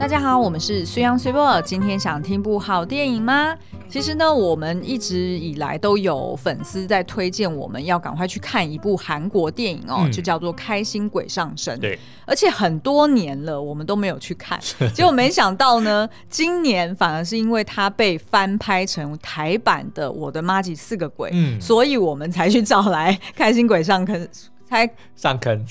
大家好，我们是虽央随播。今天想听部好电影吗？其实呢，我们一直以来都有粉丝在推荐我们要赶快去看一部韩国电影哦，嗯、就叫做《开心鬼上身》。对，而且很多年了，我们都没有去看。结果没想到呢，今年反而是因为它被翻拍成台版的《我的妈吉四个鬼》，嗯，所以我们才去找来《开心鬼上坑》。开上坑，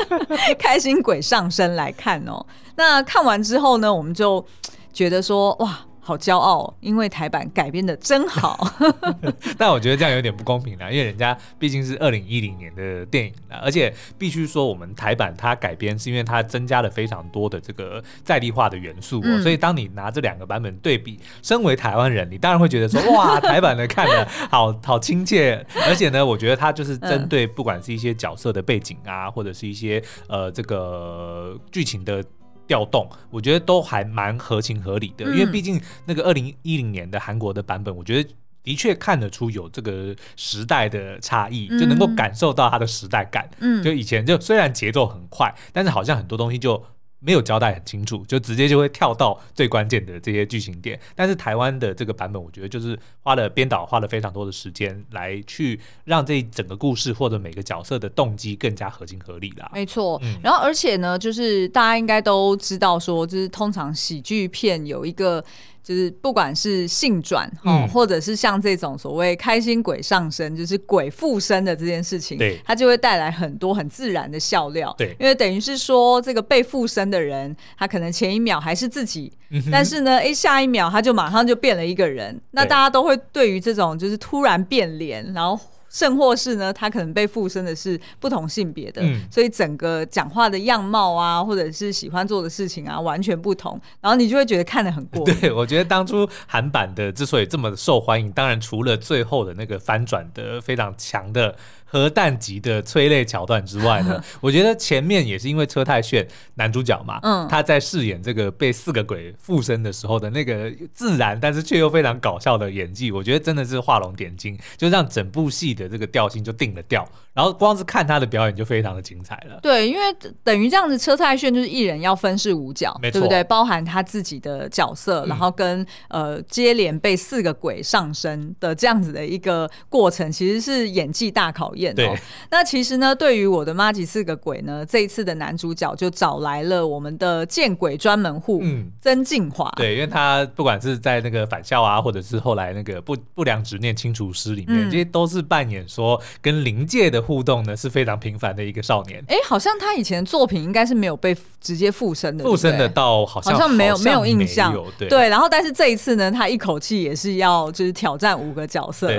开心鬼上身来看哦。那看完之后呢，我们就觉得说，哇。好骄傲，因为台版改编的真好。但我觉得这样有点不公平啦，因为人家毕竟是二零一零年的电影啦，而且必须说我们台版它改编是因为它增加了非常多的这个在地化的元素，喔，嗯、所以当你拿这两个版本对比，身为台湾人，你当然会觉得说，哇，台版的看了好好亲切，而且呢，我觉得它就是针对不管是一些角色的背景啊，或者是一些呃这个剧情的。调动，我觉得都还蛮合情合理的，因为毕竟那个二零一零年的韩国的版本，我觉得的确看得出有这个时代的差异，就能够感受到它的时代感。嗯，就以前就虽然节奏很快，但是好像很多东西就。没有交代很清楚，就直接就会跳到最关键的这些剧情点。但是台湾的这个版本，我觉得就是花了编导花了非常多的时间来去让这整个故事或者每个角色的动机更加合情合理啦。没错，嗯、然后而且呢，就是大家应该都知道说，就是通常喜剧片有一个。就是不管是性转、嗯、或者是像这种所谓开心鬼上身，就是鬼附身的这件事情，对，它就会带来很多很自然的笑料。对，因为等于是说，这个被附身的人，他可能前一秒还是自己，嗯、但是呢，哎，下一秒他就马上就变了一个人。那大家都会对于这种就是突然变脸，然后。甚或是呢，他可能被附身的是不同性别的，嗯、所以整个讲话的样貌啊，或者是喜欢做的事情啊，完全不同，然后你就会觉得看得很过瘾。对，我觉得当初韩版的之所以这么受欢迎，当然除了最后的那个翻转的非常强的。核弹级的催泪桥段之外呢，我觉得前面也是因为车太炫男主角嘛，嗯，他在饰演这个被四个鬼附身的时候的那个自然，但是却又非常搞笑的演技，我觉得真的是画龙点睛，就让整部戏的这个调性就定了调。然后光是看他的表演就非常的精彩了。对，因为等于这样子，车太炫就是一人要分饰五角，没错，对不对？包含他自己的角色，然后跟、嗯、呃接连被四个鬼上身的这样子的一个过程，其实是演技大考验。对，那其实呢，对于我的妈吉四个鬼呢，这一次的男主角就找来了我们的见鬼专门户，嗯，曾敬华。对，因为他不管是在那个返校啊，或者是后来那个不不良执念清除师里面，嗯、这些都是扮演说跟灵界的互动呢是非常频繁的一个少年。哎，好像他以前的作品应该是没有被直接附身的，附身的到好像好像没有没有印象。对，对，然后但是这一次呢，他一口气也是要就是挑战五个角色。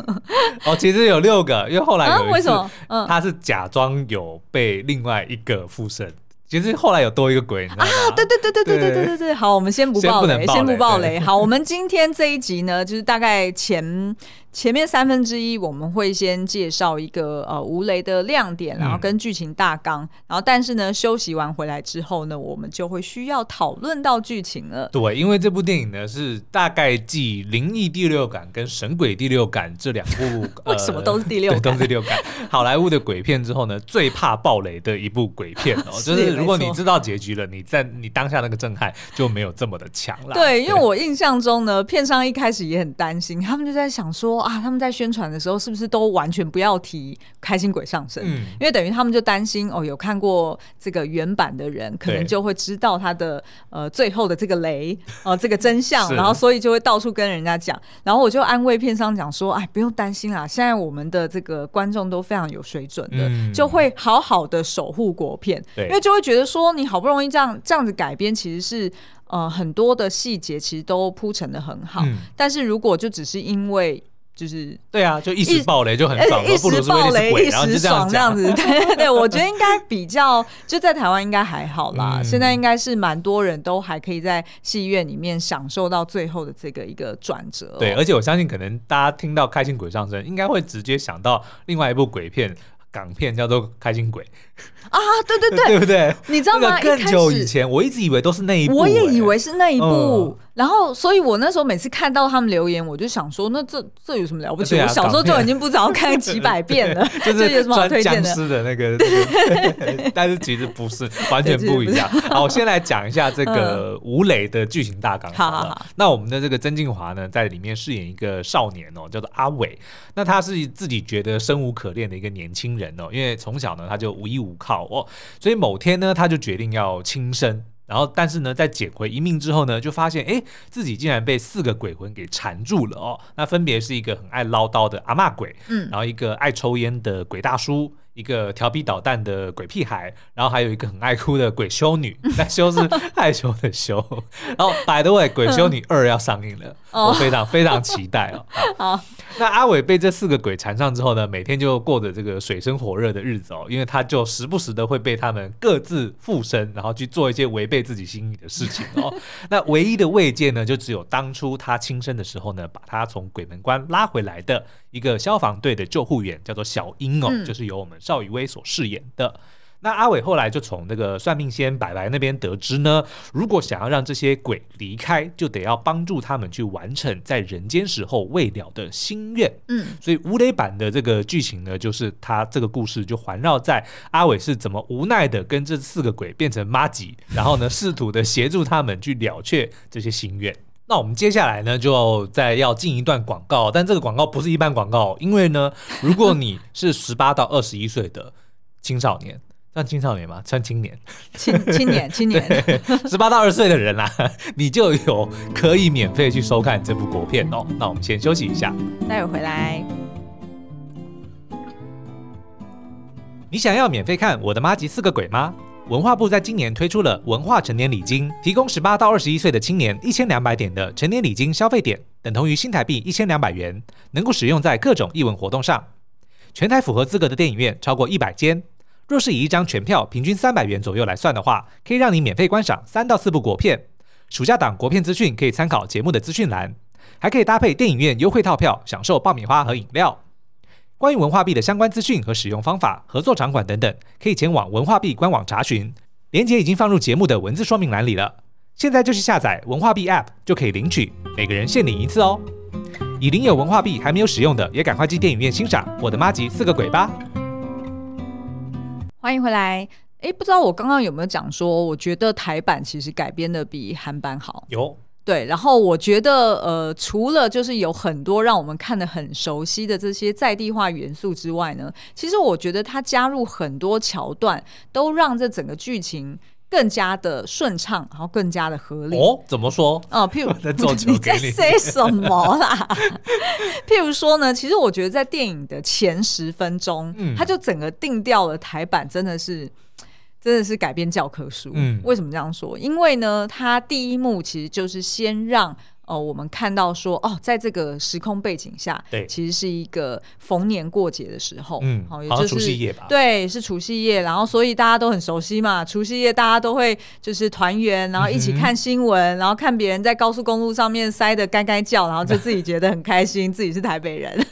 哦，其实有六个，因为后。啊？为什么？嗯，他是假装有被另外一个附身，其实后来有多一个鬼，你知道吗？啊，对对对对对对对对对。好，我们先不爆雷，先不爆雷。好，我们今天这一集呢，就是大概前。前面三分之一我们会先介绍一个呃吴雷的亮点，然后跟剧情大纲，嗯、然后但是呢休息完回来之后呢，我们就会需要讨论到剧情了。对，因为这部电影呢是大概继《灵异第六感》跟《神鬼第六感》这两部，为什么都是第六感？都是第六感。好莱坞的鬼片之后呢，最怕暴雷的一部鬼片哦，就是如果你知道结局了，你在你当下那个震撼就没有这么的强了。对，因为我印象中呢，片商一开始也很担心，他们就在想说。啊，他们在宣传的时候是不是都完全不要提开心鬼上身？嗯，因为等于他们就担心哦，有看过这个原版的人，可能就会知道他的呃最后的这个雷呃 这个真相，然后所以就会到处跟人家讲。然后我就安慰片商讲说，哎，不用担心啦，现在我们的这个观众都非常有水准的，嗯、就会好好的守护国片，对。因为就会觉得说你好不容易这样这样子改编，其实是呃很多的细节其实都铺陈的很好，嗯、但是如果就只是因为就是对啊，就一时暴雷就很爽，一时暴雷一时爽这样子。对对对，我觉得应该比较就在台湾应该还好啦。现在应该是蛮多人都还可以在戏院里面享受到最后的这个一个转折。对，而且我相信可能大家听到开心鬼上身，应该会直接想到另外一部鬼片。港片叫做《开心鬼》啊，对对对，对不对？你知道吗？更久以前，我一直以为都是那一部，我也以为是那一部。然后，所以我那时候每次看到他们留言，我就想说，那这这有什么了不起？啊、我小时候就已经不知道看几百遍了，就是有什么好推荐的？僵尸的那个，但是其实不是，完全不一样。好，我先来讲一下这个吴磊的剧情大纲。好，好，好。那我们的这个曾敬驊呢，在里面饰演一个少年哦，叫做阿伟。那他是自己觉得生无可恋的一个年轻人哦，因为从小呢他就无依无靠哦，所以某天呢他就决定要轻生。然后，但是呢，在捡回一命之后呢，就发现，哎，自己竟然被四个鬼魂给缠住了哦。那分别是一个很爱唠叨的阿嬷鬼，嗯，然后一个爱抽烟的鬼大叔。一个调皮捣蛋的鬼屁孩，然后还有一个很爱哭的鬼修女，那修是害羞的羞。然后，by the way，鬼修女二要上映了，我非常非常期待哦。好，那阿伟被这四个鬼缠上之后呢，每天就过着这个水深火热的日子哦，因为他就时不时的会被他们各自附身，然后去做一些违背自己心意的事情哦。那唯一的慰藉呢，就只有当初他轻生的时候呢，把他从鬼门关拉回来的一个消防队的救护员，叫做小英哦，就是由我们。邵雨薇所饰演的。那阿伟后来就从那个算命仙白白那边得知呢，如果想要让这些鬼离开，就得要帮助他们去完成在人间时候未了的心愿。嗯，所以吴磊版的这个剧情呢，就是他这个故事就环绕在阿伟是怎么无奈的跟这四个鬼变成妈吉，然后呢，试图的协助他们去了却这些心愿。那我们接下来呢，就再要进一段广告，但这个广告不是一般广告，因为呢，如果你是十八到二十一岁的青少年，算青少年吗？算青年，青 青年青年，十八到二十岁的人啦，你就有可以免费去收看这部国片哦。那我们先休息一下，待会回来。你想要免费看我的妈吉四个鬼吗？文化部在今年推出了文化成年礼金，提供十八到二十一岁的青年一千两百点的成年礼金消费点，等同于新台币一千两百元，能够使用在各种艺文活动上。全台符合资格的电影院超过一百间。若是以一张全票平均三百元左右来算的话，可以让你免费观赏三到四部国片。暑假档国片资讯可以参考节目的资讯栏，还可以搭配电影院优惠套票，享受爆米花和饮料。关于文化币的相关资讯和使用方法、合作场馆等等，可以前往文化币官网查询，链接已经放入节目的文字说明栏里了。现在就去下载文化币 App，就可以领取，每个人限领一次哦。已领有文化币还没有使用的，也赶快去电影院欣赏《我的妈吉四个鬼》吧。欢迎回来。诶，不知道我刚刚有没有讲说，我觉得台版其实改编的比韩版好。有。对，然后我觉得，呃，除了就是有很多让我们看得很熟悉的这些在地化元素之外呢，其实我觉得它加入很多桥段，都让这整个剧情更加的顺畅，然后更加的合理。哦，怎么说？哦、呃，譬如 你在 say 什么啦？譬如说呢，其实我觉得在电影的前十分钟，嗯，它就整个定调了台版，真的是。真的是改编教科书。嗯，为什么这样说？因为呢，它第一幕其实就是先让哦我们看到说，哦，在这个时空背景下，对，其实是一个逢年过节的时候，嗯，好，也就是除夕夜吧？对，是除夕夜，然后所以大家都很熟悉嘛，除夕夜大家都会就是团圆，然后一起看新闻，嗯、然后看别人在高速公路上面塞的该该叫，然后就自己觉得很开心，自己是台北人。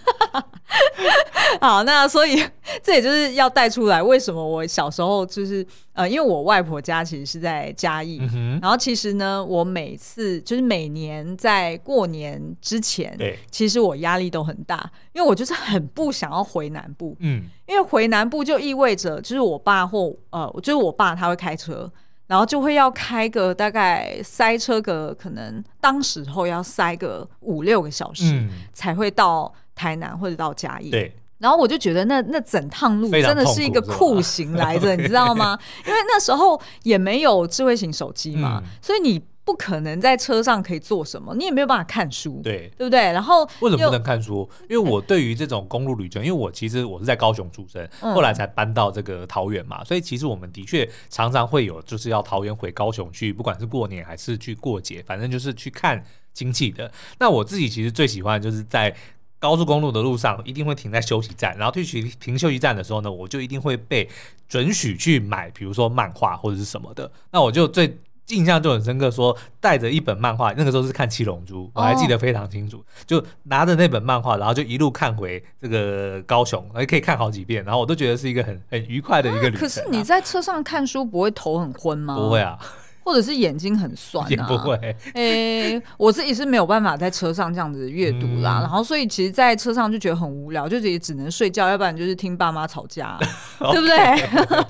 好，那所以这也就是要带出来，为什么我小时候就是呃，因为我外婆家其实是在嘉义，嗯、然后其实呢，我每次就是每年在过年之前，对，其实我压力都很大，因为我就是很不想要回南部，嗯，因为回南部就意味着就是我爸或呃，就是我爸他会开车，然后就会要开个大概塞车个可能当时候要塞个五六个小时，嗯、才会到台南或者到嘉义，对。然后我就觉得那那整趟路真的是一个酷刑来着，你知道吗？因为那时候也没有智慧型手机嘛，嗯、所以你不可能在车上可以做什么，你也没有办法看书，对对不对？然后为什么不能看书？因为我对于这种公路旅程，因为我其实我是在高雄出生，后来才搬到这个桃园嘛，所以其实我们的确常常会有就是要桃园回高雄去，不管是过年还是去过节，反正就是去看经济的。那我自己其实最喜欢的就是在。高速公路的路上一定会停在休息站，然后退去停休息站的时候呢，我就一定会被准许去买，比如说漫画或者是什么的。那我就最印象就很深刻，说带着一本漫画，那个时候是看《七龙珠》，我还记得非常清楚，就拿着那本漫画，然后就一路看回这个高雄，还可以看好几遍，然后我都觉得是一个很很愉快的一个旅程。可是你在车上看书不会头很昏吗？不会啊。或者是眼睛很酸啊？也不会。诶、欸，我自己是没有办法在车上这样子阅读啦。嗯、然后，所以其实，在车上就觉得很无聊，就也只能睡觉，要不然就是听爸妈吵架，对不对？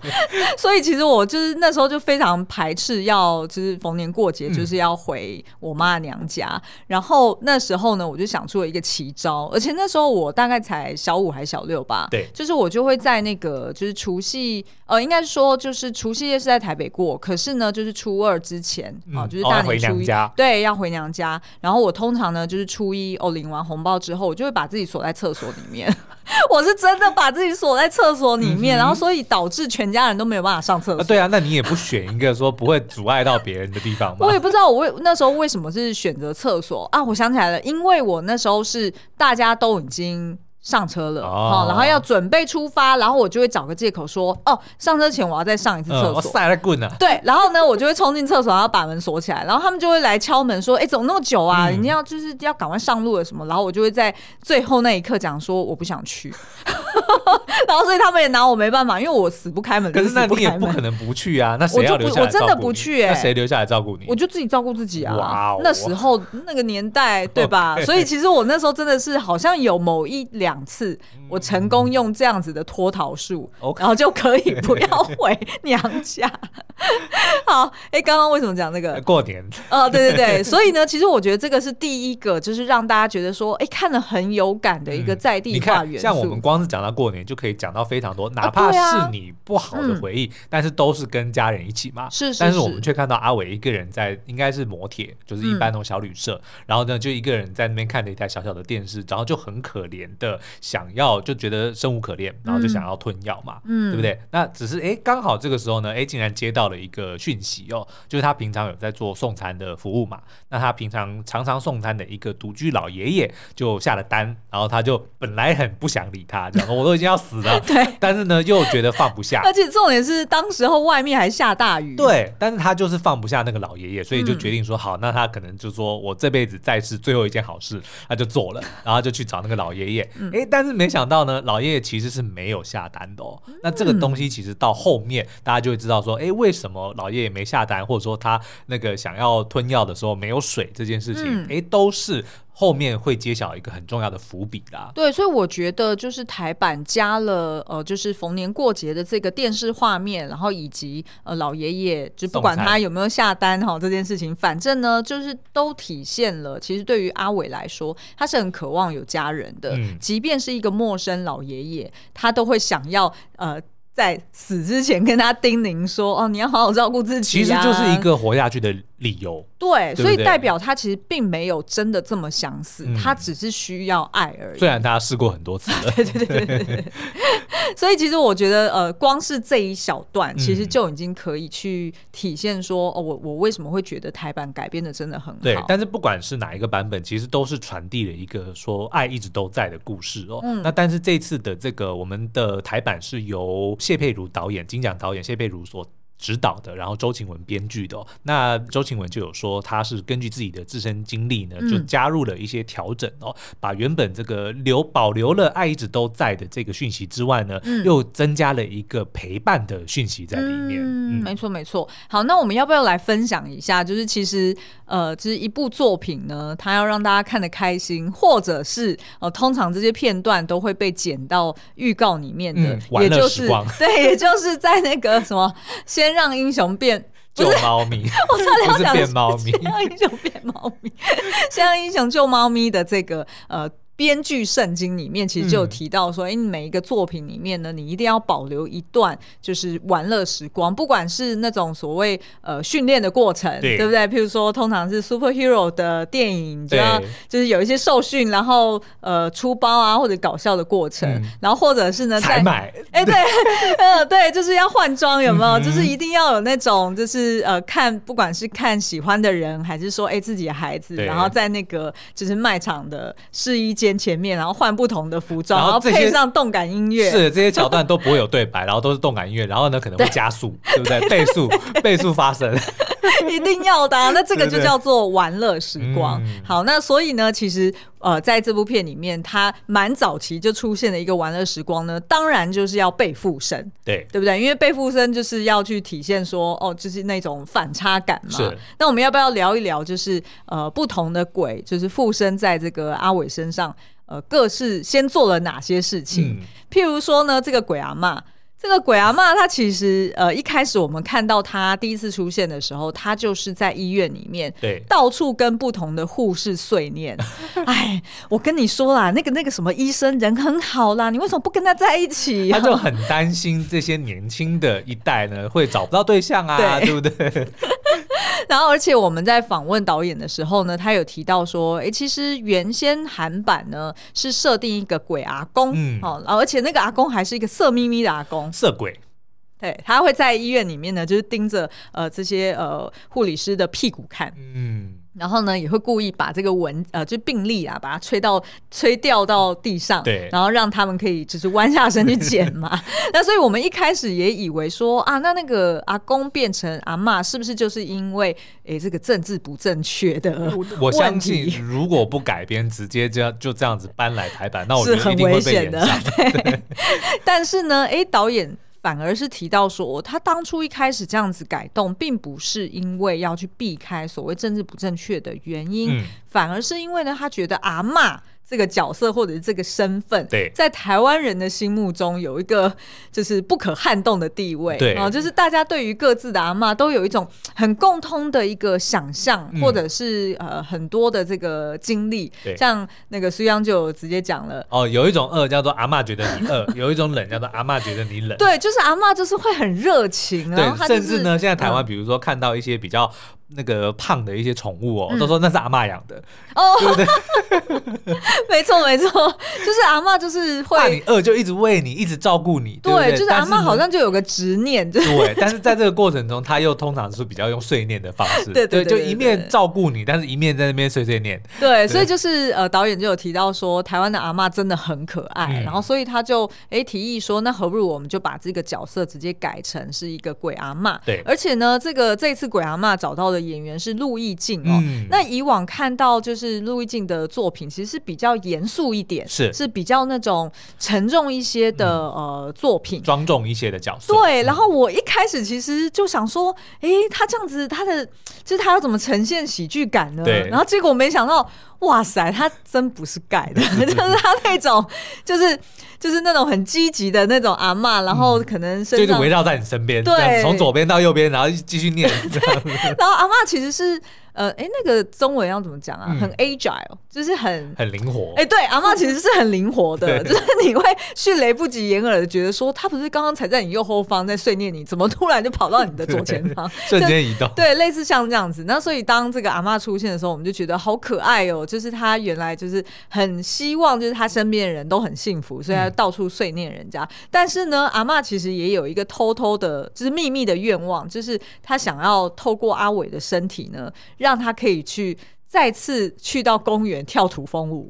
所以，其实我就是那时候就非常排斥要，就是逢年过节就是要回我妈娘家。嗯、然后那时候呢，我就想出了一个奇招，而且那时候我大概才小五还小六吧。对，就是我就会在那个就是除夕，呃，应该是说就是除夕夜是在台北过，可是呢，就是初二之前啊、嗯，就是大年初一，哦、对，要回娘家。然后我通常呢，就是初一哦领完红包之后，我就会把自己锁在厕所里面。我是真的把自己锁在厕所里面，嗯、然后所以导致全家人都没有办法上厕所。啊对啊，那你也不选一个说不会阻碍到别人的地方吗？我也不知道我为那时候为什么是选择厕所啊？我想起来了，因为我那时候是大家都已经。上车了，然后要准备出发，然后我就会找个借口说，哦，上车前我要再上一次厕所。我晒了棍啊！对，然后呢，我就会冲进厕所，然后把门锁起来，然后他们就会来敲门说，哎，怎么那么久啊？你、嗯、要就是要赶快上路了什么？然后我就会在最后那一刻讲说，我不想去。然后所以他们也拿我没办法，因为我死不开门。可是那你也不可能不去啊？那谁要留？我真的不去哎、谁留下来照顾你？我就自己照顾自己啊。哇哦，那时候那个年代对吧. 所以其实我那时候真的是好像有某一两次。我成功用这样子的脱逃术.然后就可以 不要回娘家。好，哎、欸，刚刚为什么讲这个？过年。哦，对对对，所以呢，其实我觉得这个是第一个，就是让大家觉得说，哎、欸，看了很有感的一个在地化元素。嗯、像我们光是讲到过年，就可以讲到非常多，哪怕是你不好的回忆，啊啊、但是都是跟家人一起嘛。是是是。但是我们却看到阿伟一个人在，应该是摩铁，就是一般那种小旅社，嗯、然后呢，就一个人在那边看着一台小小的电视，然后就很可怜的想要，就觉得生无可恋，然后就想要吞药嘛，嗯，对不对？那只是哎，刚好这个时候呢，哎，竟然接到了一个讯息哦，就是他平常有在做送餐的服务嘛，那他平常常常送餐的一个独居老爷爷就下了单，然后他就本来很不想理他，讲说我都已经要死了，对，但是呢又觉得放不下，而且重点是当时候外面还下大雨，对，但是他就是放不下那个老爷爷，所以就决定说好，那他可能就说我这辈子再是最后一件好事，他就做了，然后就去找那个老爷爷，哎，但是没想到呢，老爷爷。其实是没有下单的哦。那这个东西其实到后面，大家就会知道说，哎，为什么老爷爷没下单，或者说他那个想要吞药的时候没有水这件事情，哎，都是。后面会揭晓一个很重要的伏笔啦。对，所以我觉得就是台版加了呃，就是逢年过节的这个电视画面，然后以及呃老爷爷就不管他有没有下单哈这件事情，反正呢就是都体现了，其实对于阿伟来说，他是很渴望有家人的，嗯、即便是一个陌生老爷爷，他都会想要呃。在死之前跟他叮咛说：“哦，你要好好照顾自己。”其实就是一个活下去的理由。对，所以代表他其实并没有真的这么想死，他只是需要爱而已。虽然他试过很多次了。对对对对对。所以其实我觉得，呃，光是这一小段，其实就已经可以去体现说，哦，我我为什么会觉得台版改编的真的很好。对，但是不管是哪一个版本，其实都是传递了一个说爱一直都在的故事哦。那但是这次的这个我们的台版是由。谢佩如导演，金奖导演谢佩如所指导的，然后周晴雯编剧的、哦。那周晴雯就有说，她是根据自己的自身经历呢，就加入了一些调整哦，嗯、把原本这个留保留了爱一直都在的这个讯息之外呢，嗯、又增加了一个陪伴的讯息在里面。嗯，嗯没错没错。好，那我们要不要来分享一下？就是其实呃，就是一部作品呢，它要让大家看得开心，或者是呃，通常这些片段都会被剪到预告里面的，嗯、也就是对，也就是在那个什么先。先让英雄变救猫咪，我差点要讲变猫咪。先让英雄变猫咪，先让英雄救猫咪的这个呃。编剧圣经里面其实就有提到说，哎、嗯，每一个作品里面呢，你一定要保留一段就是玩乐时光，不管是那种所谓呃训练的过程，对，对不对？譬如说，通常是 superhero 的电影，就要就是有一些受训，然后呃出包啊或者搞笑的过程，嗯、然后或者是呢在买，哎对，呃对，就是要换装，有没有？嗯、就是一定要有那种就是呃看，不管是看喜欢的人，还是说哎自己的孩子，然后在那个就是卖场的试衣间。前面，然后换不同的服装，然后配上动感音乐，是这些桥段都不会有对白，然后都是动感音乐，然后呢可能会加速，对，对不对？倍速倍速发生。一定要的、啊。那这个就叫做玩乐时光。对对对，好，那所以呢，其实呃，在这部片里面，它蛮早期就出现了一个玩乐时光呢，当然就是要被附身，对对不对？因为被附身就是要去体现说，哦，就是那种反差感嘛。那我们要不要聊一聊，就是呃，不同的鬼，就是附身在这个阿伟身上，呃，各是先做了哪些事情？嗯、譬如说呢，这个鬼阿嬷。这个鬼阿妈，她其实呃一开始我们看到她第一次出现的时候，她就是在医院里面，对，到处跟不同的护士碎念。哎，我跟你说啦，那个那个什么医生人很好啦，你为什么不跟他在一起啊？他就很担心这些年轻的一代呢会找不到对象啊，对，对不对？然后，而且我们在访问导演的时候呢，他有提到说，哎，其实原先韩版呢是设定一个鬼阿公，嗯，哦，而且那个阿公还是一个色眯眯的阿公，色鬼，对，他会在医院里面呢，就是盯着呃这些呃护理师的屁股看，嗯。然后呢，也会故意把这个蚊呃，就病历啊，把它吹到吹掉到地上，对，然后让他们可以就是弯下身去捡嘛。那所以我们一开始也以为说啊，那那个阿公变成阿嬷，是不是就是因为诶这个政治不正确的？我相信如果不改编，直接这样就这样子搬来台版，那我觉得一定会被炎上。是很危险的。对。但是呢，诶导演。反而是提到说，他当初一开始这样子改动，并不是因为要去避开所谓政治不正确的原因，嗯、反而是因为呢，他觉得阿嬷。这个角色或者是这个身份，对，在台湾人的心目中有一个就是不可撼动的地位，对啊，就是大家对于各自的阿嬷都有一种很共通的一个想象，嗯、或者是呃很多的这个经历。对像那个苏央就直接讲了，哦，有一种饿叫做阿嬷觉得你饿，有一种冷叫做阿嬷觉得你冷。对，就是阿嬷就是会很热情，然后、就是、甚至呢，现在台湾比如说看到一些比较。那个胖的一些宠物哦，嗯、都说那是阿嬷养的哦，对不对？没错没错，就是阿嬷就是会怕你饿就一直喂你，一直照顾你，对，对，对，就是阿嬷好像就有个执念，对。但是在这个过程中，他又通常是比较用碎念的方式，对，对，对，对，对，就一面照顾你，但是一面在那边碎碎念。对，对所以就是呃，导演就有提到说，台湾的阿嬷真的很可爱，嗯、然后所以他就哎提议说，那何不如我们就把这个角色直接改成是一个鬼阿嬷？对，而且呢，这个这次鬼阿嬷找到的。演员是陆毅静哦，嗯、那以往看到就是陆毅静的作品，其实是比较严肃一点，是是比较那种沉重一些的、嗯、呃作品，庄重一些的角色。对，然后我一开始其实就想说，哎、欸，他这样子，他的就是他要怎么呈现喜剧感呢？对，然后结果没想到，哇塞，他真不是盖的，就是他那种就是。就是那种很积极的那种阿嬷，然后可能身上就围绕在你身边，对，从左边到右边，然后继续念。然后阿嬷其实是。呃，哎，那个中文要怎么讲啊？很 agile，就是很很灵活。哎，对，阿妈其实是很灵活的，就是你会迅雷不及掩耳的觉得说，他不是刚刚才在你右后方在碎念你，怎么突然就跑到你的左前方，瞬间移动？对，类似像这样子。那所以当这个阿嬷出现的时候，我们就觉得好可爱哦，就是他原来就是很希望，就是他身边的人都很幸福，所以他到处碎念人家。但是呢，阿嬷其实也有一个偷偷的，就是秘密的愿望，就是他想要透过阿伟的身体呢。让他可以去再次去到公园跳土风舞，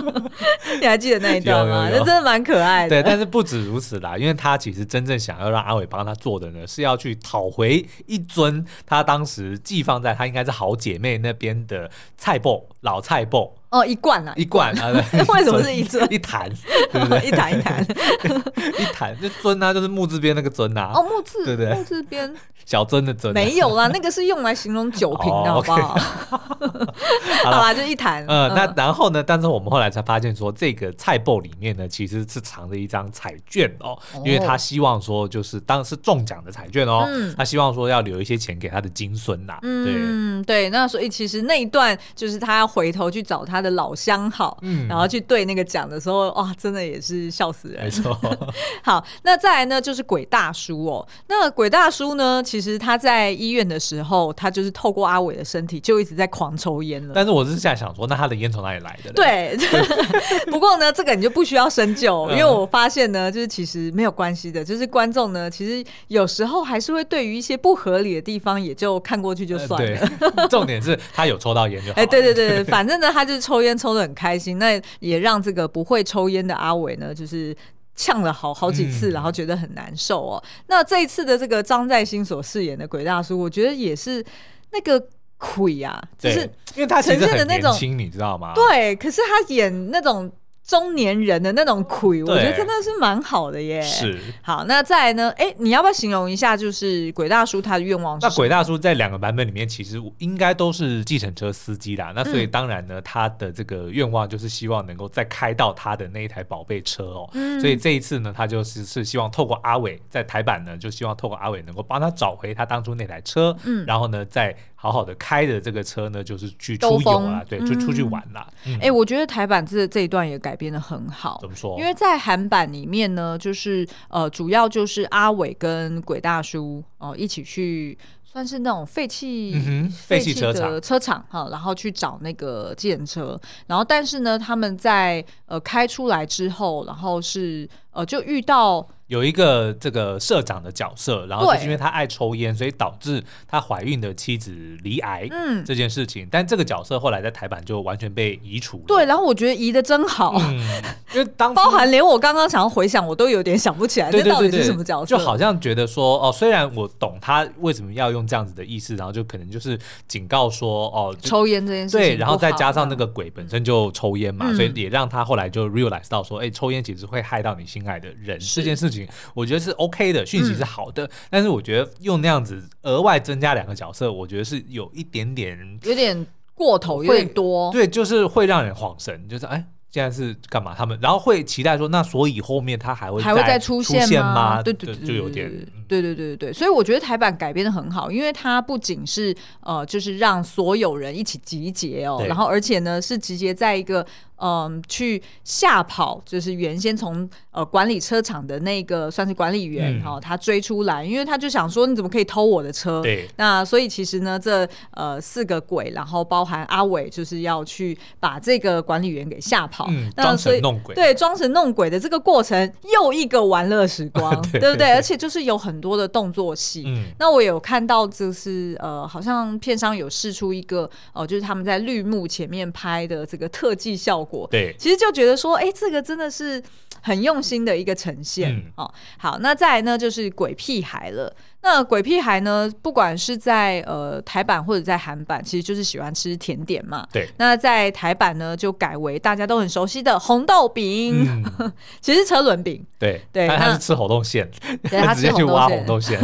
你还记得那一段吗？那真的蛮可爱的。对，但是不止如此啦，因为他其实真正想要让阿伟帮他做的呢，是要去讨回一尊他当时寄放在他应该是好姐妹那边的菜脯老菜脯。哦，一罐啊，一罐啊，对，为什么是一尊？一坛，对不对？一坛一坛，一坛，就尊啊，就是木字边那个尊啊。哦，木字，对对，木字边小尊的尊。没有啦，那个是用来形容酒瓶的，好不好？好啦，就一坛。嗯，那然后呢？但是我们后来才发现说，这个菜脯里面呢，其实是藏着一张彩券哦，因为他希望说，就是当时中奖的彩券哦，他希望说要留一些钱给他的金孙呐。嗯，对，那所以其实那一段就是他要回头去找他。他的老相好，嗯，然后去对那个奖的时候，哇，真的也是笑死人。没错。好，那再来呢，就是鬼大叔哦。那鬼大叔呢，其实他在医院的时候，他就是透过阿伟的身体，就一直在狂抽烟了。但是我是现在想说，那他的烟从哪里来的？对。不过呢，这个你就不需要深究，因为我发现呢，就是其实没有关系的，就是观众呢，其实有时候还是会对于一些不合理的地方，也就看过去就算了。呃、重点是他有抽到烟就好。哎，对对对，反正呢，他就是。抽烟抽的很开心，那也让这个不会抽烟的阿伟呢，就是呛了好好几次，然后觉得很难受哦。嗯、那这一次的这个张在兴所饰演的鬼大叔，我觉得也是那个鬼啊，就是因为他呈现的那种，你知道吗？对，可是他演那种。中年人的那种魁，我觉得真的是蛮好的耶。是，好，那再来呢？哎、欸，你要不要形容一下，就是鬼大叔他的愿望是？那鬼大叔在两个版本里面，其实应该都是计程车司机啦。那所以当然呢，他的这个愿望就是希望能够再开到他的那一台宝贝车哦。嗯、所以这一次呢，他就是是希望透过阿伟在台版呢，就希望透过阿伟能够帮他找回他当初那台车。嗯，然后呢，再。好好的开着这个车呢，就是去出游啊，对，就出去玩啦。哎、欸，我觉得台版这这一段也改编的很好。怎么说？因为在韩版里面呢，就是呃，主要就是阿伟跟鬼大叔哦、呃、一起去，算是那种废弃废弃车厂车厂哈，然后去找那个计程车，然后但是呢，他们在呃开出来之后，然后是呃就遇到。有一个这个社长的角色，然后就是因为他爱抽烟，所以导致他怀孕的妻子罹癌，嗯，这件事情。但这个角色后来在台版就完全被移除了。对，然后我觉得移的真好，嗯，因为当 包含连我刚刚想要回想，我都有点想不起来，这到底是什么角色？就好像觉得说，哦，虽然我懂他为什么要用这样子的意思，然后就可能就是警告说，哦，抽烟这件事情，对，然后再加上那个鬼本身就抽烟嘛，所以也让他后来就 realize 到说，哎，抽烟其实会害到你心爱的人这件事情，我觉得是。OK 的讯息是好的，嗯、但是我觉得用那样子额外增加两个角色，我觉得是有一点点有点过头，有点多。对，就是会让人恍神，就是哎。现在是干嘛？他们然后会期待说，那所以后面他还会还会再出现吗？对对对，就有点对对对对对。所以我觉得台版改编的很好，因为它不仅是呃，就是让所有人一起集结哦，然后而且呢是集结在一个嗯去吓跑，就是原先从呃管理车厂的那个算是管理员哈，他追出来，因为他就想说你怎么可以偷我的车？对。那所以其实呢，这呃四个鬼，然后包含阿伟，就是要去把这个管理员给吓跑。嗯，装神弄鬼，对，装神弄鬼的这个过程又一个玩乐时光，对，对，对，对不对？而且就是有很多的动作戏。嗯，那我有看到，就是呃，好像片商有试出一个哦、呃，就是他们在绿幕前面拍的这个特技效果。对，其实就觉得说，哎，这个真的是很用心的一个呈现。嗯、哦，好，那再来呢，就是鬼屁孩了。那鬼屁孩呢？不管是在呃台版或者在韩版，其实就是喜欢吃甜点嘛。对。那在台版呢，就改为大家都很熟悉的红豆饼，嗯、其实车轮饼。对对，他是吃红豆馅，对他 直接去挖红豆馅。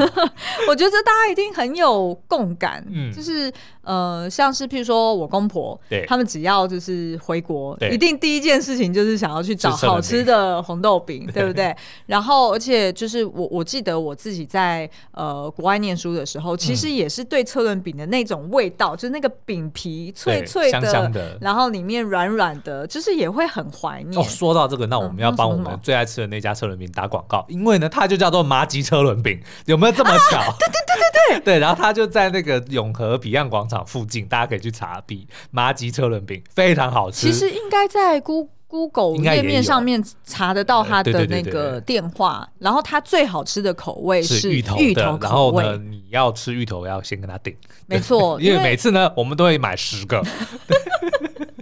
我觉得大家一定很有共感。嗯，就是呃，像是譬如说我公婆，对，他们只要就是回国，一定第一件事情就是想要去找好吃的红豆饼，对不对？然后，而且就是我我记得我自己在呃。呃，国外念书的时候，其实也是对车轮饼的那种味道，嗯、就是那个饼皮脆脆的，香香的，然后里面软软的，就是也会很怀念。哦，说到这个，那我们要帮我们最爱吃的那家车轮饼打广告，因为呢，它就叫做麻吉车轮饼，有没有这么巧？啊、对对对对对 对，然后它就在那个永和彼岸广场附近，大家可以去查，比麻吉车轮饼非常好吃。其实应该在估。Google 页面上面查得到他的那个电话，然后他最好吃的口味是芋头的，然后呢，你要吃芋头要先跟他订，没错，因为每次呢，我们都会买十个。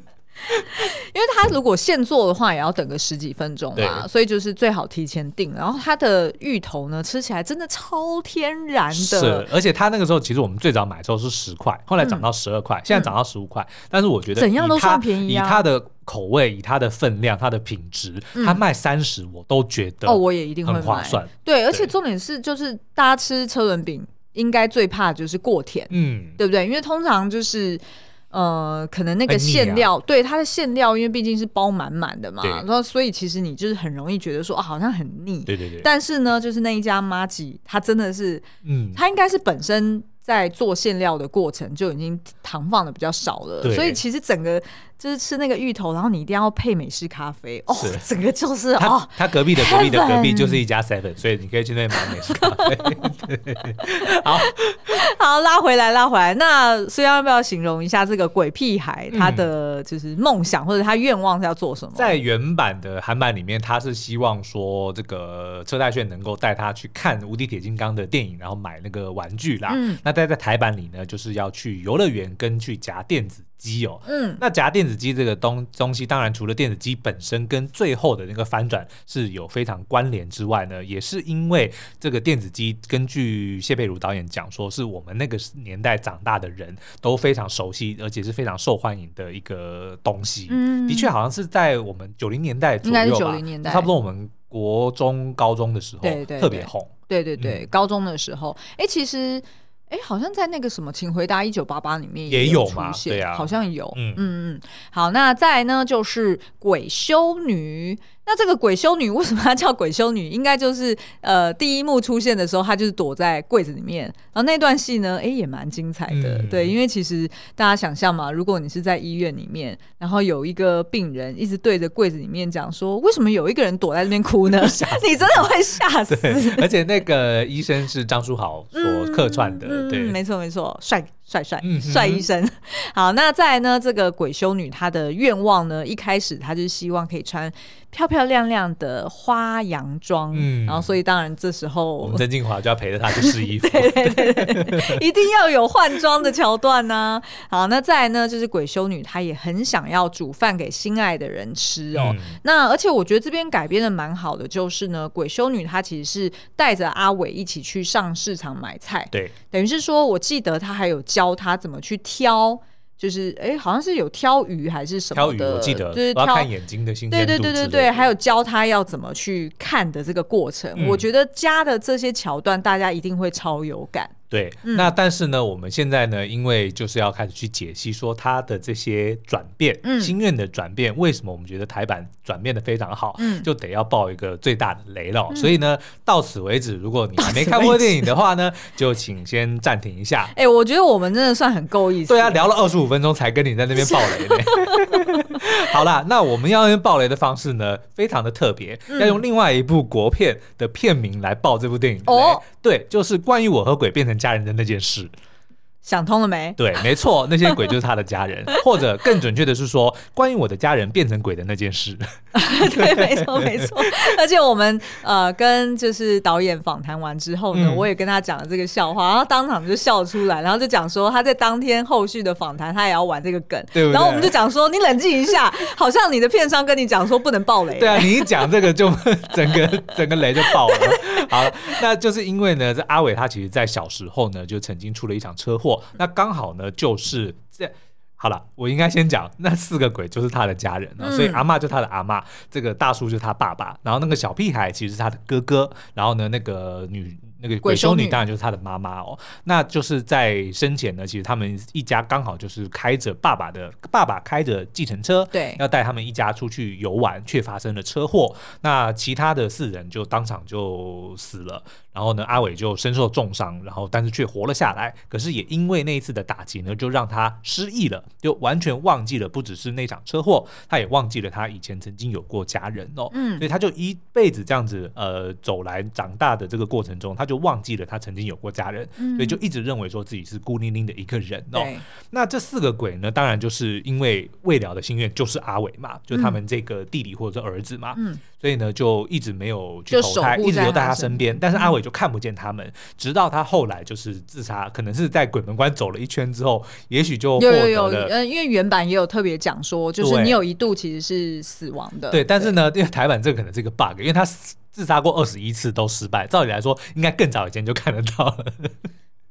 因为他如果现做的话，也要等个十几分钟嘛，所以就是最好提前订。然后它的芋头呢，吃起来真的超天然的。是，而且他那个时候其实我们最早买的时候是十块，后来涨到十二块，嗯、现在涨到十五块。但是我觉得怎样都算便宜啊！以它的口味，以它的分量，它的品质，它卖三十，我都觉得哦，我也一定会很划算。对，而且重点是，就是大家吃车轮饼应该最怕就是过甜，嗯，对不对？因为通常就是。呃，可能那个馅料，啊、对它的馅料，因为毕竟是包满满的嘛，然后所以其实你就是很容易觉得说，啊，好像很腻。对对对。但是呢，就是那一家妈吉，它真的是，嗯，它应该是本身在做馅料的过程就已经糖放的比较少了，所以其实整个。就是吃那个芋头，然后你一定要配美式咖啡哦，整个就是哦。他隔壁的隔壁的隔壁就是一家 Seven，所以你可以去那边买美式咖啡。好 好，拉回来拉回来。那苏央要不要形容一下这个鬼屁孩他的就是梦想或者他愿望是要做什么？在原版的韩版里面，他是希望说这个车太炫能够带他去看无敌铁金刚的电影，然后买那个玩具啦。嗯那在在台版里呢，就是要去游乐园跟去夹电子机哦。嗯，那夹电子机这个东东西，当然除了电子机本身跟最后的那个翻转是有非常关联之外呢，也是因为这个电子机，根据谢佩如导演讲说，是我们那个年代长大的人都非常熟悉，而且是非常受欢迎的一个东西。嗯，的确好像是在我们九零年代左右吧，应该是九零年代，差不多我们国中、高中的时候，对对对，特别红。对对对，嗯、高中的时候，哎，其实。哎，好像在那个什么，请回答一九八八里面也有出现，对啊，好像有，嗯嗯嗯。好，那再来呢，就是鬼修女。那这个鬼修女为什么她叫鬼修女？应该就是呃，第一幕出现的时候，她就是躲在柜子里面。然后那段戏呢，哎，也蛮精彩的。嗯、对，因为其实大家想象嘛，如果你是在医院里面，然后有一个病人一直对着柜子里面讲说：“为什么有一个人躲在那边哭呢？”你真的会吓死。而且那个医生是张书豪所客串的，嗯、对，没错没错，帅。帅帅帅医生，好，那再来呢？这个鬼修女她的愿望呢，一开始她就是希望可以穿漂漂亮亮的花洋装，嗯，然后所以当然这时候我们曾静华就要陪着她去试衣服，对对对对，一定要有换装的桥段呢、啊。好，那再来呢，就是鬼修女她也很想要煮饭给心爱的人吃哦。嗯、那而且我觉得这边改编的蛮好的，就是呢，鬼修女她其实是带着阿伟一起去上市场买菜，对，等于是说我记得她还有教。教他怎么去挑，就是哎，好像是有挑鱼还是什么的，挑鱼我记得，就是挑看眼睛的对对对对对，还有教他要怎么去看的这个过程。嗯、我觉得加的这些桥段，大家一定会超有感。对，那但是呢，我们现在呢，因为就是要开始去解析说他的这些转变，嗯，心愿的转变，为什么我们觉得台版转变的非常好，嗯，就得要爆一个最大的雷了。所以呢，到此为止，如果你还没 看过电影的话呢，就请先暂停一下。哎，我觉得我们真的算很够意思。对啊，聊了二十五分钟才跟你在那边爆雷呢。好啦，那我们要用爆雷的方式呢，非常的特别，要用另外一部国片的片名来爆这部电影。哦，对，就是关于我和鬼变成家人的那件事。想通了没？对，没错，那些鬼就是他的家人，或者更准确的是说，关于我的家人变成鬼的那件事。对，没错，没错。而且我们呃跟就是导演访谈完之后呢，嗯、我也跟他讲了这个笑话，然后当场就笑出来，然后就讲说他在当天后续的访谈他也要玩这个梗，对不对？然后我们就讲说你冷静一下，好像你的片商跟你讲说不能爆雷。对啊，你一讲这个就整个整个雷就爆了。好，那就是因为呢，这阿伟他其实在小时候呢就曾经出了一场车祸。那刚好呢，就是这好了，我应该先讲那四个鬼就是他的家人，嗯、所以阿嬷就他的阿妈，这个大叔就是他爸爸，然后那个小屁孩其实是他的哥哥，然后呢，那个女。那个鬼修女当然就是他的妈妈哦，那就是在生前呢，其实他们一家刚好就是开着爸爸的爸爸开着计程车，对，要带他们一家出去游玩，却发生了车祸，那其他的四人就当场就死了，然后呢，阿伟就身受重伤，然后但是却活了下来，可是也因为那一次的打击呢，就让他失忆了，就完全忘记了不只是那场车祸，他也忘记了他以前曾经有过家人哦，嗯，所以他就一辈子这样子呃走来长大的这个过程中，他就。忘记了他曾经有过家人，嗯、所以就一直认为说自己是孤零零的一个人哦。对那这四个鬼呢，当然就是因为未了的心愿就是阿伟嘛，就他们这个弟弟或者是儿子嘛，嗯、所以呢就一直没有去投胎，一直留在他身边。但是阿伟就看不见他们，嗯、直到他后来就是自杀，可能是在鬼门关走了一圈之后，也许就有有有，嗯，因为原版也有特别讲说，就是你有一度其实是死亡的。对，对，但是呢，因为台版这个可能是一个 bug，因为他。自杀过二十一次都失败，照理来说应该更早以前就看得到了。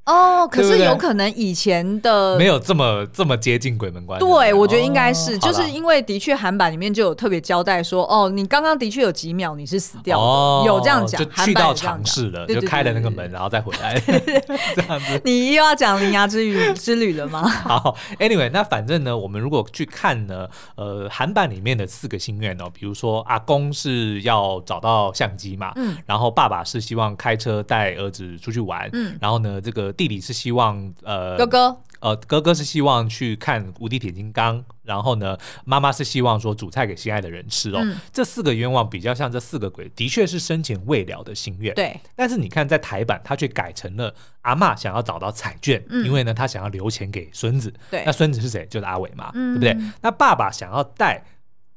哦，可是有可能以前的没有这么这么接近鬼门关。对，我觉得应该是，就是因为的确韩版里面就有特别交代说，哦，你刚刚的确有几秒你是死掉的，有这样讲，就去到尝试了，就开了那个门，然后再回来，这样子。你又要讲铃芽之旅之旅了吗？好，Anyway，那反正呢，我们如果去看呢，呃，韩版里面的四个心愿哦，比如说阿公是要找到相机嘛，嗯，然后爸爸是希望开车带儿子出去玩，嗯，然后呢，这个。弟弟是希望呃哥哥呃哥哥是希望去看无敌铁金刚，然后呢妈妈是希望说煮菜给心爱的人吃哦。嗯、这四个愿望比较像这四个鬼，的确是生前未了的心愿。对，但是你看在台版，他却改成了阿嬷想要找到彩券，嗯、因为呢他想要留钱给孙子。对，那孙子是谁？就是阿伟嘛，嗯、对不对？那爸爸想要带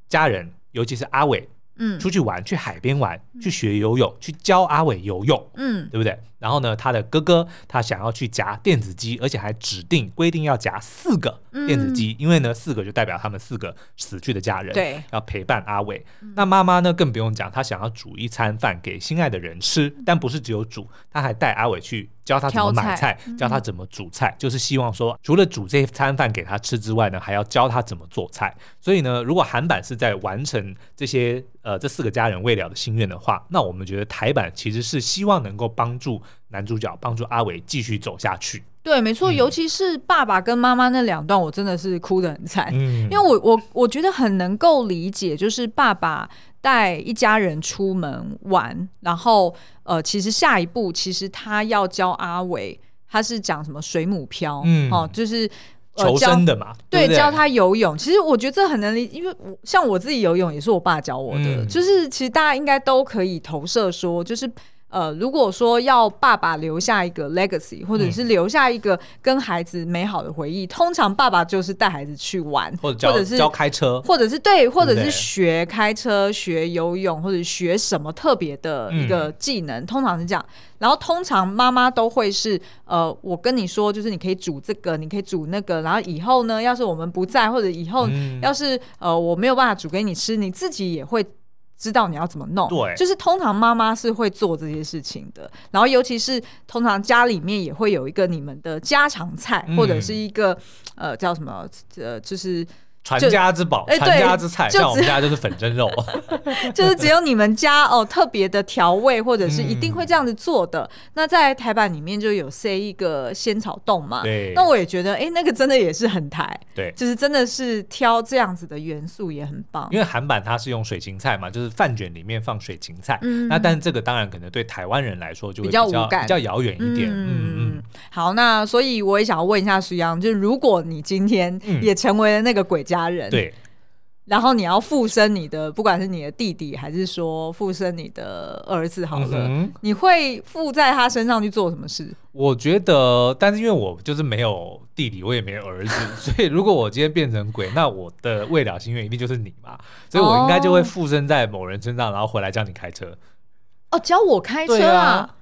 家人，尤其是阿伟嗯，出去玩，去海边玩，去学游泳，去教阿伟游泳，嗯，对不对？然后呢，他的哥哥他想要去夹电子鸡，而且还指定规定要夹四个电子鸡，嗯、因为呢，四个就代表他们四个死去的家人，对，要陪伴阿伟。那妈妈呢，更不用讲，她想要煮一餐饭给心爱的人吃，但不是只有煮，她还带阿伟去教他怎么买菜，菜教他怎么煮菜，嗯、就是希望说，除了煮这餐饭给他吃之外呢，还要教他怎么做菜。所以呢，如果韩版是在完成这些呃这四个家人未了的心愿的话，那我们觉得台版其实是希望能够帮助男主角，帮助阿伟继续走下去。对，没错，尤其是爸爸跟妈妈那两段，我真的是哭得很惨，嗯、因为我我我觉得很能够理解，就是爸爸带一家人出门玩，然后呃，其实下一步其实他要教阿伟，他是讲什么水母漂，嗯，哦，就是。求生的嘛，对，教他游泳。其实我觉得这很能理，因为我像我自己游泳也是我爸教我的，嗯、就是其实大家应该都可以投射说，就是。呃，如果说要爸爸留下一个 legacy，或者是留下一个跟孩子美好的回忆，嗯、通常爸爸就是带孩子去玩，或者，或者是教开车，或者是对，或者是学开车、学游泳，或者学什么特别的一个技能，嗯、通常是这样。然后通常妈妈都会是，呃，我跟你说，就是你可以煮这个，你可以煮那个，然后以后呢，要是我们不在，或者以后要是、嗯、呃我没有办法煮给你吃，你自己也会。知道你要怎么弄，对，就是通常妈妈是会做这些事情的，然后尤其是通常家里面也会有一个你们的家常菜，嗯、或者是一个呃叫什么呃就是。传家之宝，传家之菜，像我们家就是粉蒸肉，就是只有你们家哦特别的调味，或者是一定会这样子做的。那在台版里面就有塞一个仙草冻嘛，对。那我也觉得，哎，那个真的也是很台，对，就是真的是挑这样子的元素也很棒。因为韩版它是用水芹菜嘛，就是饭卷里面放水芹菜，嗯那但是这个当然可能对台湾人来说就会比较比较遥远一点。嗯嗯。好，那所以我也想要问一下徐阳，就是如果你今天也成为了那个鬼家。家人对，然后你要附身你的，不管是你的弟弟，还是说附身你的儿子，好了，嗯、你会附在他身上去做什么事？我觉得，但是因为我就是没有弟弟，我也没有儿子，所以如果我今天变成鬼，那我的未了心愿一定就是你嘛，所以我应该就会附身在某人身上，然后回来教你开车。哦，教我开车啊？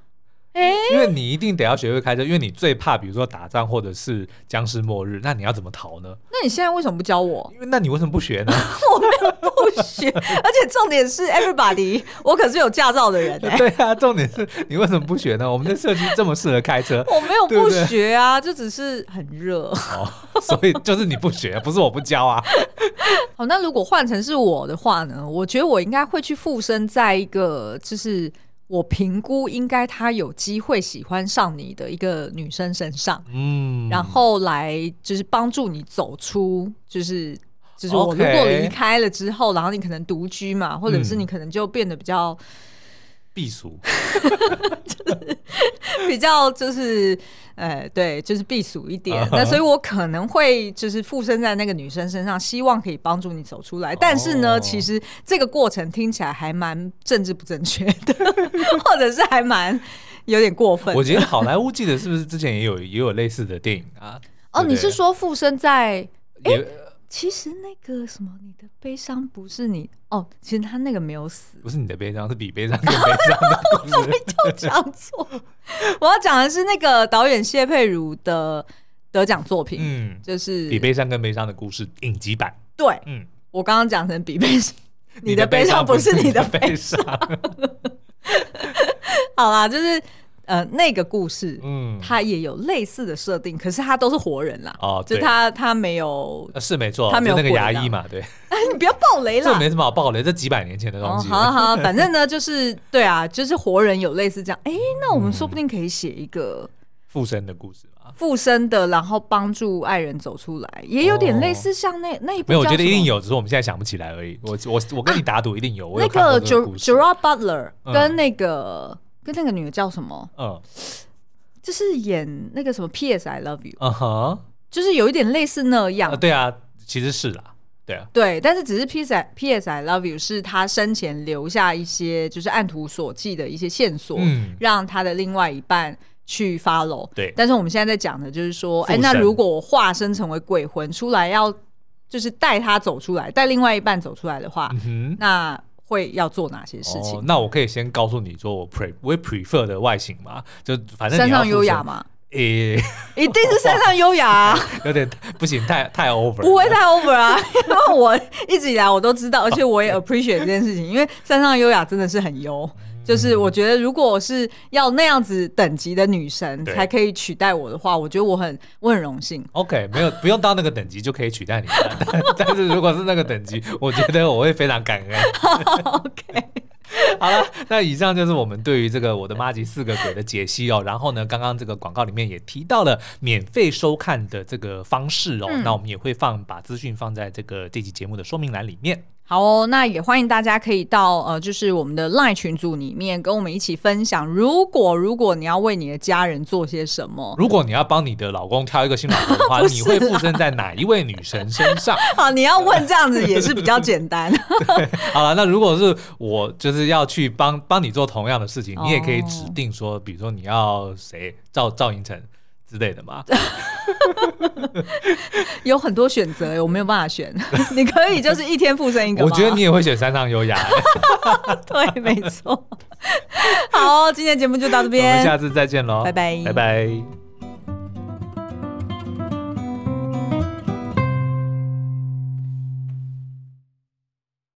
欸、因为你一定得要学会开车，因为你最怕，比如说打仗或者是僵尸末日，那你要怎么逃呢？那你现在为什么不教我？因为那你为什么不学呢？我没有不学，而且重点是 everybody，我可是有驾照的人、欸。对啊，重点是你为什么不学呢？我们的设计这么适合开车，我没有不学啊，就只是很热哦，所以就是你不学，不是我不教啊。好，那如果换成是我的话呢？我觉得我应该会去附身在一个就是。我评估应该他有机会喜欢上你的一个女生身上，嗯，然后来就是帮助你走出，就是就是我如果离开了之后然后你可能独居嘛，或者是你可能就变得比较。避暑，就是比较就是，呃，对，就是避暑一点。那所以我可能会就是附身在那个女生身上，希望可以帮助你走出来。但是呢，其实这个过程听起来还蛮政治不正确的，或者是还蛮有点过分。我觉得好莱坞记得是不是之前也有也有类似的电影啊？哦，你是说附身在？欸其实那个什么，你的悲伤不是你哦，其实他那个没有死，不是你的悲伤，是比悲伤更悲伤的。我怎么就讲错？我要讲的是那个导演谢佩如的得奖作品，嗯，就是比悲伤更悲伤的故事影集版。对，嗯，我刚刚讲成比悲伤，你的悲伤不是你的悲伤。好啦，就是。呃，那个故事，嗯，它也有类似的设定，可是它都是活人啦。哦，就他他没有，是没错，他没有那个牙医嘛，对。哎，你不要爆雷啦，这没什么好爆雷，这几百年前的东西。好好，反正呢，就是对啊，就是活人有类似这样。哎，那我们说不定可以写一个附身的故事嘛？附身的，然后帮助爱人走出来，也有点类似像那那一部。没有，我觉得一定有，只是我们现在想不起来而已。我我我跟你打赌，一定有。那个 Gerard Butler 跟那个。跟那个女的叫什么？嗯，就是演那个什么 P.S. I Love You。嗯哼，就是有一点类似那样。对啊，其实是啦，对啊，对，但是只是 P.S. P.S. I Love You 是他生前留下一些就是按图索骥的一些线索，嗯，让他的另外一半去 follow。对，但是我们现在在讲的就是说，哎，那如果我化身成为鬼魂出来，要就是带他走出来，带另外一半走出来的话，那。会要做哪些事情。哦、那我可以先告诉你说我 pre 我 prefer 的外形嘛，就反正山上优雅嘛。诶，欸、一定是山上优雅、啊，有点不行，太太 over，不会太 over 啊，因为我一直以来我都知道，而且我也 appreciate 这件事情，因为山上优雅真的是很优，就是我觉得如果是要那样子等级的女神才可以取代我的话，我觉得我很我很荣幸。OK，没有 不用到那个等级就可以取代你但，但是如果是那个等级，我觉得我会非常感恩。OK。好了，那以上就是我们对于这个我的妈吉四个鬼的解析哦。然后呢，刚刚这个广告里面也提到了免费收看的这个方式哦。嗯、那我们也会放把资讯放在这个这期节目的说明栏里面。好哦，那也欢迎大家可以到呃，就是我们的 LINE 群组里面跟我们一起分享。如果如果你要为你的家人做些什么，如果你要帮你的老公挑一个新老公的话，你会附身在哪一位女神身上？好，你要问这样子也是比较简单。好了，那如果是我就是要去帮帮你做同样的事情，你也可以指定说，比如说你要谁，赵赵寅成。之类的吗，有很多选择，我没有办法选。你可以就是一天附身一个。我觉得你也会选山上优雅。对，没错。好，今天节目就到这边，我们下次再见喽，拜拜，拜拜。